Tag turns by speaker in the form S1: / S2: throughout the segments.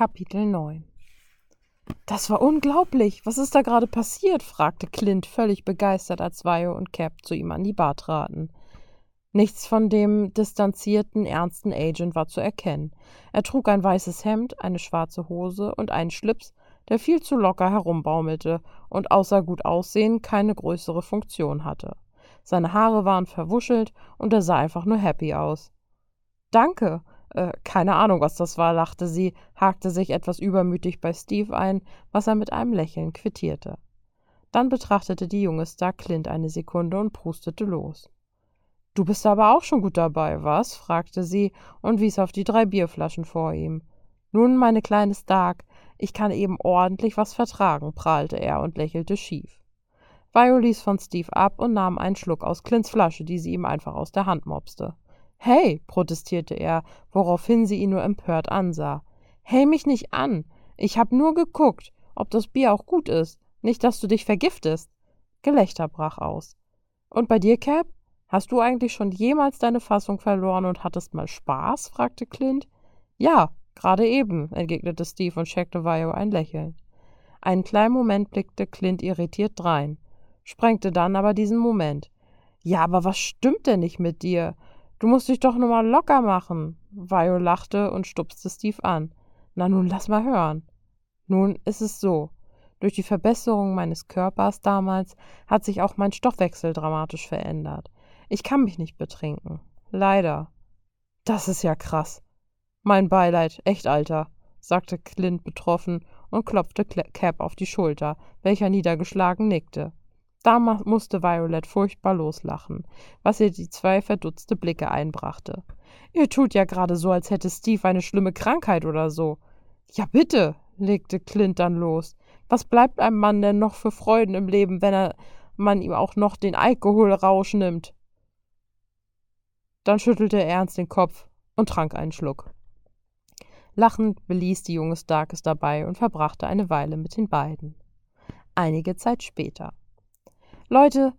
S1: Kapitel 9 Das war unglaublich. Was ist da gerade passiert? fragte Clint völlig begeistert, als Vio und Cap zu ihm an die Bar traten. Nichts von dem distanzierten, ernsten Agent war zu erkennen. Er trug ein weißes Hemd, eine schwarze Hose und einen Schlips, der viel zu locker herumbaumelte und außer gut aussehen keine größere Funktion hatte. Seine Haare waren verwuschelt und er sah einfach nur happy aus. Danke, äh, keine Ahnung, was das war, lachte sie, hakte sich etwas übermütig bei Steve ein, was er mit einem Lächeln quittierte. Dann betrachtete die junge Star Clint eine Sekunde und prustete los. Du bist aber auch schon gut dabei, was? fragte sie und wies auf die drei Bierflaschen vor ihm. Nun, meine kleine Stark, ich kann eben ordentlich was vertragen, prahlte er und lächelte schief. Vio ließ von Steve ab und nahm einen Schluck aus Clints Flasche, die sie ihm einfach aus der Hand mopste. Hey, protestierte er, woraufhin sie ihn nur empört ansah. Hey mich nicht an. Ich hab nur geguckt, ob das Bier auch gut ist. Nicht, dass du dich vergiftest. Gelächter brach aus. Und bei dir, Cap? Hast du eigentlich schon jemals deine Fassung verloren und hattest mal Spaß? fragte Clint. Ja, gerade eben, entgegnete Steve und scheckte Vio ein Lächeln. Einen kleinen Moment blickte Clint irritiert drein, sprengte dann aber diesen Moment. Ja, aber was stimmt denn nicht mit dir? Du musst dich doch nur mal locker machen. Vio lachte und stupste Steve an. Na nun, lass mal hören. Nun ist es so. Durch die Verbesserung meines Körpers damals hat sich auch mein Stoffwechsel dramatisch verändert. Ich kann mich nicht betrinken. Leider. Das ist ja krass. Mein Beileid, echt, Alter, sagte Clint betroffen und klopfte Cap auf die Schulter, welcher niedergeschlagen nickte. Da musste Violet furchtbar loslachen, was ihr die zwei verdutzte Blicke einbrachte. Ihr tut ja gerade so, als hätte Steve eine schlimme Krankheit oder so. Ja, bitte, legte Clint dann los. Was bleibt einem Mann denn noch für Freuden im Leben, wenn er man ihm auch noch den Alkoholrausch nimmt? Dann schüttelte er ernst den Kopf und trank einen Schluck. Lachend beließ die junge Stark es dabei und verbrachte eine Weile mit den beiden. Einige Zeit später. Leute,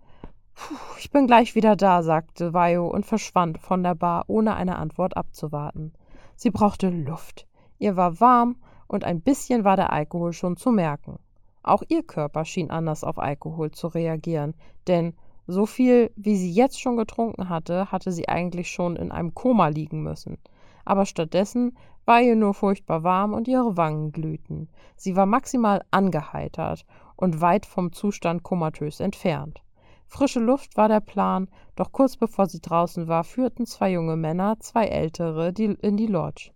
S1: ich bin gleich wieder da, sagte Vio und verschwand von der Bar, ohne eine Antwort abzuwarten. Sie brauchte Luft. Ihr war warm und ein bisschen war der Alkohol schon zu merken. Auch ihr Körper schien anders auf Alkohol zu reagieren, denn so viel, wie sie jetzt schon getrunken hatte, hatte sie eigentlich schon in einem Koma liegen müssen. Aber stattdessen war ihr nur furchtbar warm und ihre Wangen glühten. Sie war maximal angeheitert und weit vom Zustand komatös entfernt. Frische Luft war der Plan, doch kurz bevor sie draußen war, führten zwei junge Männer, zwei ältere, die, in die Lodge.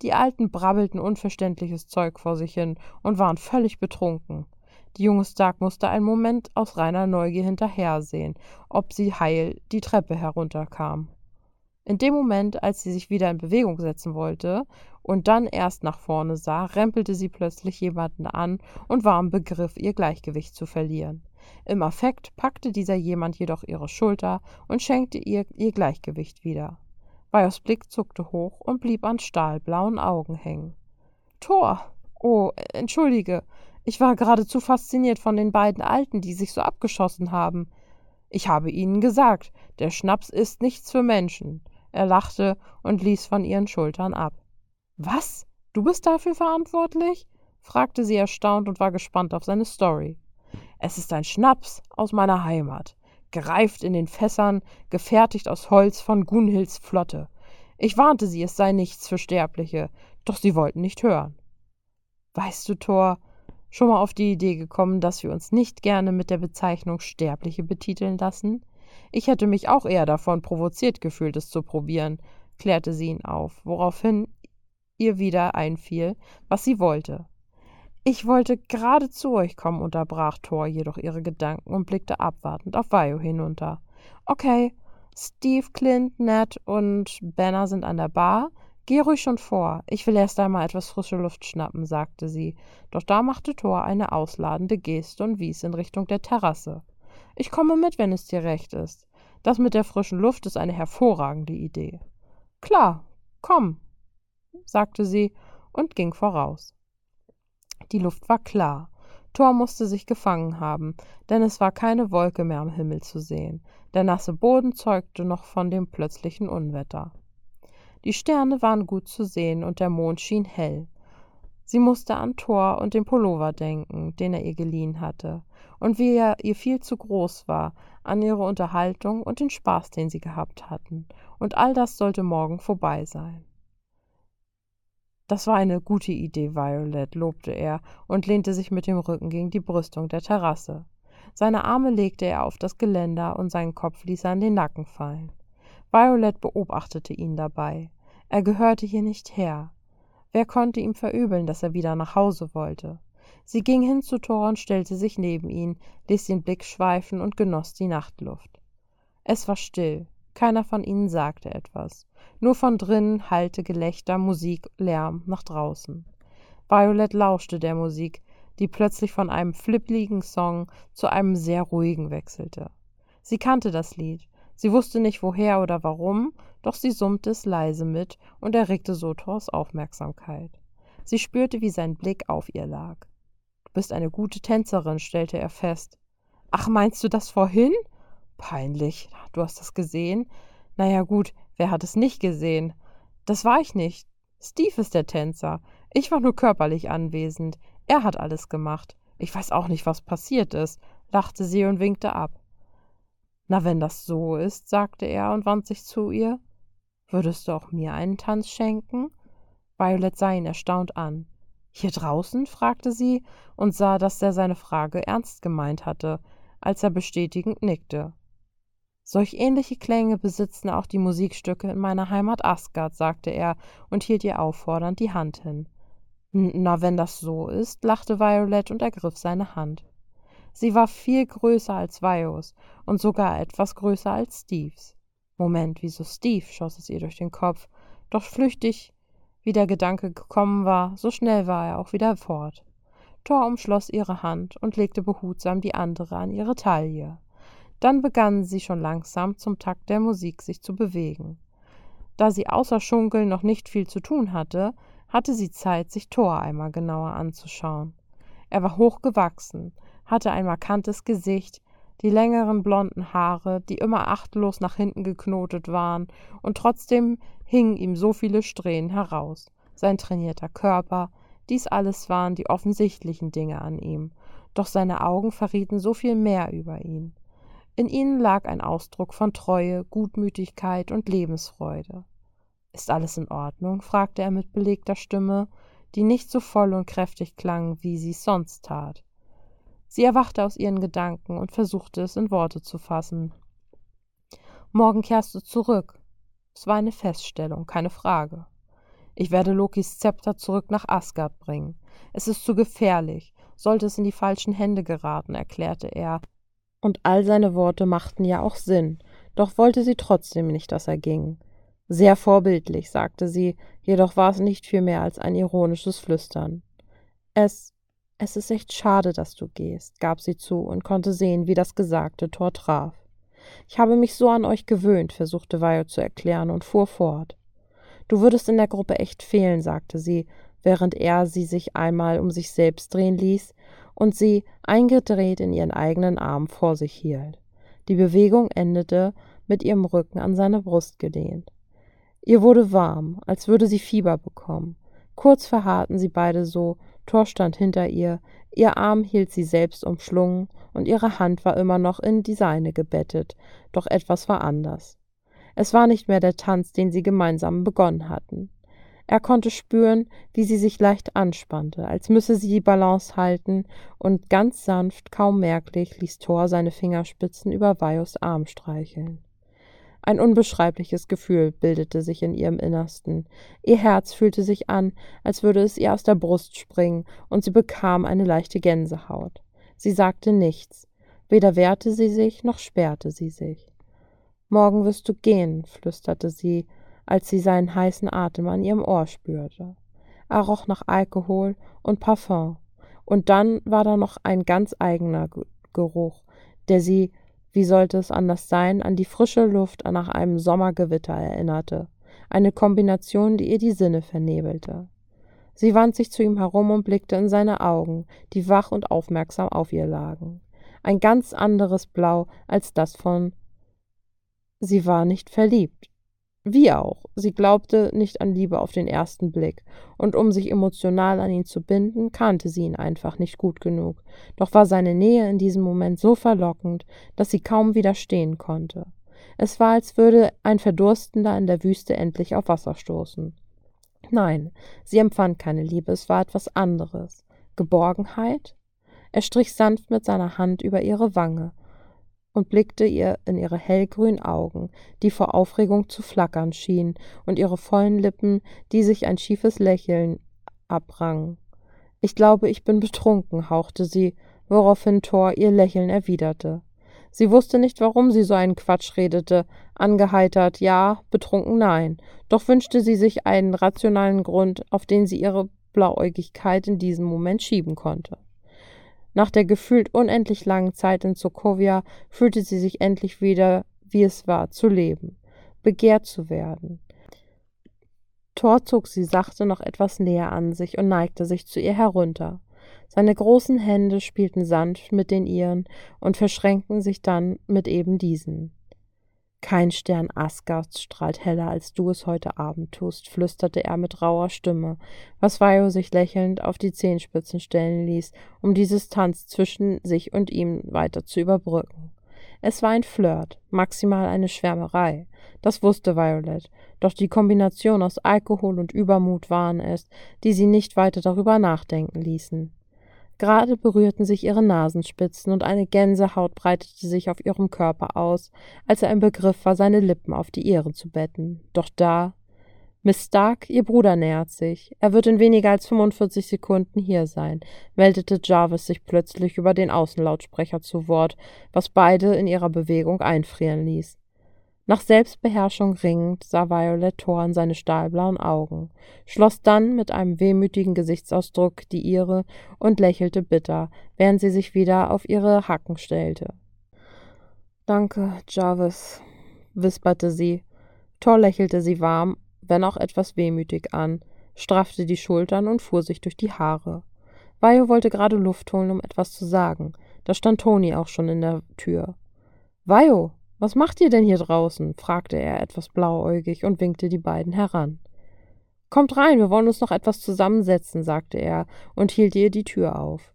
S1: Die Alten brabbelten unverständliches Zeug vor sich hin und waren völlig betrunken. Die junge Stark musste einen Moment aus reiner Neugier hinterhersehen, ob sie heil die Treppe herunterkam. In dem Moment, als sie sich wieder in Bewegung setzen wollte und dann erst nach vorne sah, rempelte sie plötzlich jemanden an und war im Begriff, ihr Gleichgewicht zu verlieren. Im Affekt packte dieser jemand jedoch ihre Schulter und schenkte ihr ihr Gleichgewicht wieder. Vajos Blick zuckte hoch und blieb an stahlblauen Augen hängen. Tor! Oh, entschuldige, ich war geradezu fasziniert von den beiden Alten, die sich so abgeschossen haben. Ich habe ihnen gesagt, der Schnaps ist nichts für Menschen. Er lachte und ließ von ihren Schultern ab. Was? Du bist dafür verantwortlich? fragte sie erstaunt und war gespannt auf seine Story. Es ist ein Schnaps aus meiner Heimat, gereift in den Fässern, gefertigt aus Holz von Gunhilds Flotte. Ich warnte sie, es sei nichts für Sterbliche, doch sie wollten nicht hören. Weißt du, Thor, schon mal auf die Idee gekommen, dass wir uns nicht gerne mit der Bezeichnung Sterbliche betiteln lassen? Ich hätte mich auch eher davon provoziert gefühlt, es zu probieren, klärte sie ihn auf, woraufhin ihr wieder einfiel, was sie wollte. Ich wollte gerade zu euch kommen, unterbrach Thor jedoch ihre Gedanken und blickte abwartend auf Vio hinunter. Okay, Steve, Clint, Ned und Banner sind an der Bar. Geh ruhig schon vor. Ich will erst einmal etwas frische Luft schnappen, sagte sie. Doch da machte Thor eine ausladende Geste und wies in Richtung der Terrasse. Ich komme mit, wenn es dir recht ist. Das mit der frischen Luft ist eine hervorragende Idee. Klar, komm, sagte sie und ging voraus. Die Luft war klar. Thor musste sich gefangen haben, denn es war keine Wolke mehr am Himmel zu sehen. Der nasse Boden zeugte noch von dem plötzlichen Unwetter. Die Sterne waren gut zu sehen und der Mond schien hell. Sie musste an Thor und den Pullover denken, den er ihr geliehen hatte, und wie er ihr viel zu groß war, an ihre Unterhaltung und den Spaß, den sie gehabt hatten, und all das sollte morgen vorbei sein. Das war eine gute Idee, Violet, lobte er und lehnte sich mit dem Rücken gegen die Brüstung der Terrasse. Seine Arme legte er auf das Geländer und seinen Kopf ließ er an den Nacken fallen. Violet beobachtete ihn dabei. Er gehörte hier nicht her. Wer konnte ihm verübeln, dass er wieder nach Hause wollte? Sie ging hin zu Thor und stellte sich neben ihn, ließ den Blick schweifen und genoss die Nachtluft. Es war still, keiner von ihnen sagte etwas. Nur von drinnen hallte Gelächter, Musik, Lärm nach draußen. Violet lauschte der Musik, die plötzlich von einem flippligen Song zu einem sehr ruhigen wechselte. Sie kannte das Lied. Sie wusste nicht woher oder warum, doch sie summte es leise mit und erregte so Thors Aufmerksamkeit. Sie spürte, wie sein Blick auf ihr lag. Du bist eine gute Tänzerin, stellte er fest. Ach, meinst du das vorhin? Peinlich. Du hast das gesehen? Na ja, gut, wer hat es nicht gesehen? Das war ich nicht. Steve ist der Tänzer. Ich war nur körperlich anwesend. Er hat alles gemacht. Ich weiß auch nicht, was passiert ist, lachte sie und winkte ab. Na, wenn das so ist, sagte er und wandte sich zu ihr. Würdest du auch mir einen Tanz schenken? Violet sah ihn erstaunt an. Hier draußen? fragte sie und sah, dass er seine Frage ernst gemeint hatte, als er bestätigend nickte. Solch ähnliche Klänge besitzen auch die Musikstücke in meiner Heimat Asgard, sagte er und hielt ihr auffordernd die Hand hin. Na, wenn das so ist, lachte Violet und ergriff seine Hand. Sie war viel größer als Vios und sogar etwas größer als Steves. Moment, wieso Steve? schoss es ihr durch den Kopf. Doch flüchtig, wie der Gedanke gekommen war, so schnell war er auch wieder fort. Thor umschloss ihre Hand und legte behutsam die andere an ihre Taille. Dann begannen sie schon langsam zum Takt der Musik sich zu bewegen. Da sie außer Schunkeln noch nicht viel zu tun hatte, hatte sie Zeit, sich Thor einmal genauer anzuschauen. Er war hochgewachsen, hatte ein markantes Gesicht, die längeren blonden Haare, die immer achtlos nach hinten geknotet waren, und trotzdem hingen ihm so viele Strähnen heraus. Sein trainierter Körper, dies alles waren die offensichtlichen Dinge an ihm, doch seine Augen verrieten so viel mehr über ihn. In ihnen lag ein Ausdruck von Treue, Gutmütigkeit und Lebensfreude. Ist alles in Ordnung? fragte er mit belegter Stimme, die nicht so voll und kräftig klang, wie sie sonst tat. Sie erwachte aus ihren Gedanken und versuchte es in Worte zu fassen. Morgen kehrst du zurück. Es war eine Feststellung, keine Frage. Ich werde Lokis Zepter zurück nach Asgard bringen. Es ist zu gefährlich. Sollte es in die falschen Hände geraten, erklärte er und all seine Worte machten ja auch Sinn, doch wollte sie trotzdem nicht, dass er ging. Sehr vorbildlich, sagte sie, jedoch war es nicht viel mehr als ein ironisches Flüstern. Es, es ist echt schade, dass du gehst, gab sie zu und konnte sehen, wie das Gesagte Tor traf. Ich habe mich so an euch gewöhnt, versuchte Vio zu erklären und fuhr fort. Du würdest in der Gruppe echt fehlen, sagte sie, während er sie sich einmal um sich selbst drehen ließ und sie eingedreht in ihren eigenen Arm vor sich hielt. Die Bewegung endete mit ihrem Rücken an seine Brust gelehnt. Ihr wurde warm, als würde sie Fieber bekommen. Kurz verharrten sie beide so, Thor stand hinter ihr, ihr Arm hielt sie selbst umschlungen und ihre Hand war immer noch in die seine gebettet, doch etwas war anders. Es war nicht mehr der Tanz, den sie gemeinsam begonnen hatten. Er konnte spüren, wie sie sich leicht anspannte, als müsse sie die Balance halten, und ganz sanft, kaum merklich, ließ Thor seine Fingerspitzen über Vajos Arm streicheln. Ein unbeschreibliches Gefühl bildete sich in ihrem Innersten. Ihr Herz fühlte sich an, als würde es ihr aus der Brust springen, und sie bekam eine leichte Gänsehaut. Sie sagte nichts, weder wehrte sie sich noch sperrte sie sich. Morgen wirst du gehen, flüsterte sie, als sie seinen heißen Atem an ihrem Ohr spürte. Er roch nach Alkohol und Parfum. Und dann war da noch ein ganz eigener Geruch, der sie, wie sollte es anders sein, an die frische Luft nach einem Sommergewitter erinnerte. Eine Kombination, die ihr die Sinne vernebelte. Sie wand sich zu ihm herum und blickte in seine Augen, die wach und aufmerksam auf ihr lagen. Ein ganz anderes Blau als das von. Sie war nicht verliebt. Wie auch, sie glaubte nicht an Liebe auf den ersten Blick, und um sich emotional an ihn zu binden, kannte sie ihn einfach nicht gut genug. Doch war seine Nähe in diesem Moment so verlockend, dass sie kaum widerstehen konnte. Es war, als würde ein Verdurstender in der Wüste endlich auf Wasser stoßen. Nein, sie empfand keine Liebe, es war etwas anderes. Geborgenheit? Er strich sanft mit seiner Hand über ihre Wange und blickte ihr in ihre hellgrünen Augen, die vor Aufregung zu flackern schienen, und ihre vollen Lippen, die sich ein schiefes Lächeln abrangen. Ich glaube, ich bin betrunken, hauchte sie, woraufhin Thor ihr Lächeln erwiderte. Sie wusste nicht, warum sie so einen Quatsch redete, angeheitert ja, betrunken nein, doch wünschte sie sich einen rationalen Grund, auf den sie ihre Blauäugigkeit in diesem Moment schieben konnte. Nach der gefühlt unendlich langen Zeit in Sokovia fühlte sie sich endlich wieder, wie es war, zu leben, begehrt zu werden. Thor zog sie sachte noch etwas näher an sich und neigte sich zu ihr herunter. Seine großen Hände spielten sanft mit den ihren und verschränkten sich dann mit eben diesen. Kein Stern Asgards strahlt heller, als du es heute Abend tust, flüsterte er mit rauer Stimme, was Vajo sich lächelnd auf die Zehenspitzen stellen ließ, um die Distanz zwischen sich und ihm weiter zu überbrücken. Es war ein Flirt, maximal eine Schwärmerei. Das wusste Violet, doch die Kombination aus Alkohol und Übermut waren es, die sie nicht weiter darüber nachdenken ließen. Gerade berührten sich ihre Nasenspitzen und eine Gänsehaut breitete sich auf ihrem Körper aus, als er im Begriff war, seine Lippen auf die ihren zu betten. Doch da Miss Stark, Ihr Bruder nähert sich. Er wird in weniger als 45 Sekunden hier sein, meldete Jarvis sich plötzlich über den Außenlautsprecher zu Wort, was beide in ihrer Bewegung einfrieren ließ. Nach Selbstbeherrschung ringend sah Violet Thor in seine stahlblauen Augen, schloss dann mit einem wehmütigen Gesichtsausdruck die ihre und lächelte bitter, während sie sich wieder auf ihre Hacken stellte. Danke, Jarvis, wisperte sie. Thor lächelte sie warm, wenn auch etwas wehmütig an, straffte die Schultern und fuhr sich durch die Haare. Vio wollte gerade Luft holen, um etwas zu sagen. Da stand Toni auch schon in der Tür. Vio, was macht ihr denn hier draußen? fragte er etwas blauäugig und winkte die beiden heran. Kommt rein, wir wollen uns noch etwas zusammensetzen, sagte er und hielt ihr die Tür auf.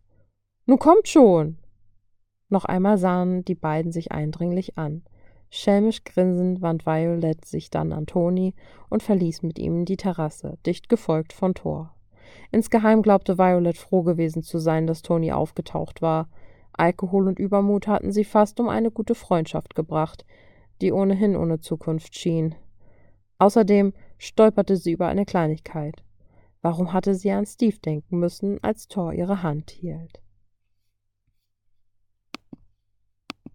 S1: Nun kommt schon. Noch einmal sahen die beiden sich eindringlich an. Schelmisch grinsend wand Violet sich dann an Toni und verließ mit ihm die Terrasse, dicht gefolgt von Thor. Insgeheim glaubte Violet froh gewesen zu sein, dass Toni aufgetaucht war. Alkohol und Übermut hatten sie fast um eine gute Freundschaft gebracht, die ohnehin ohne Zukunft schien. Außerdem stolperte sie über eine Kleinigkeit. Warum hatte sie an Steve denken müssen, als Thor ihre Hand hielt?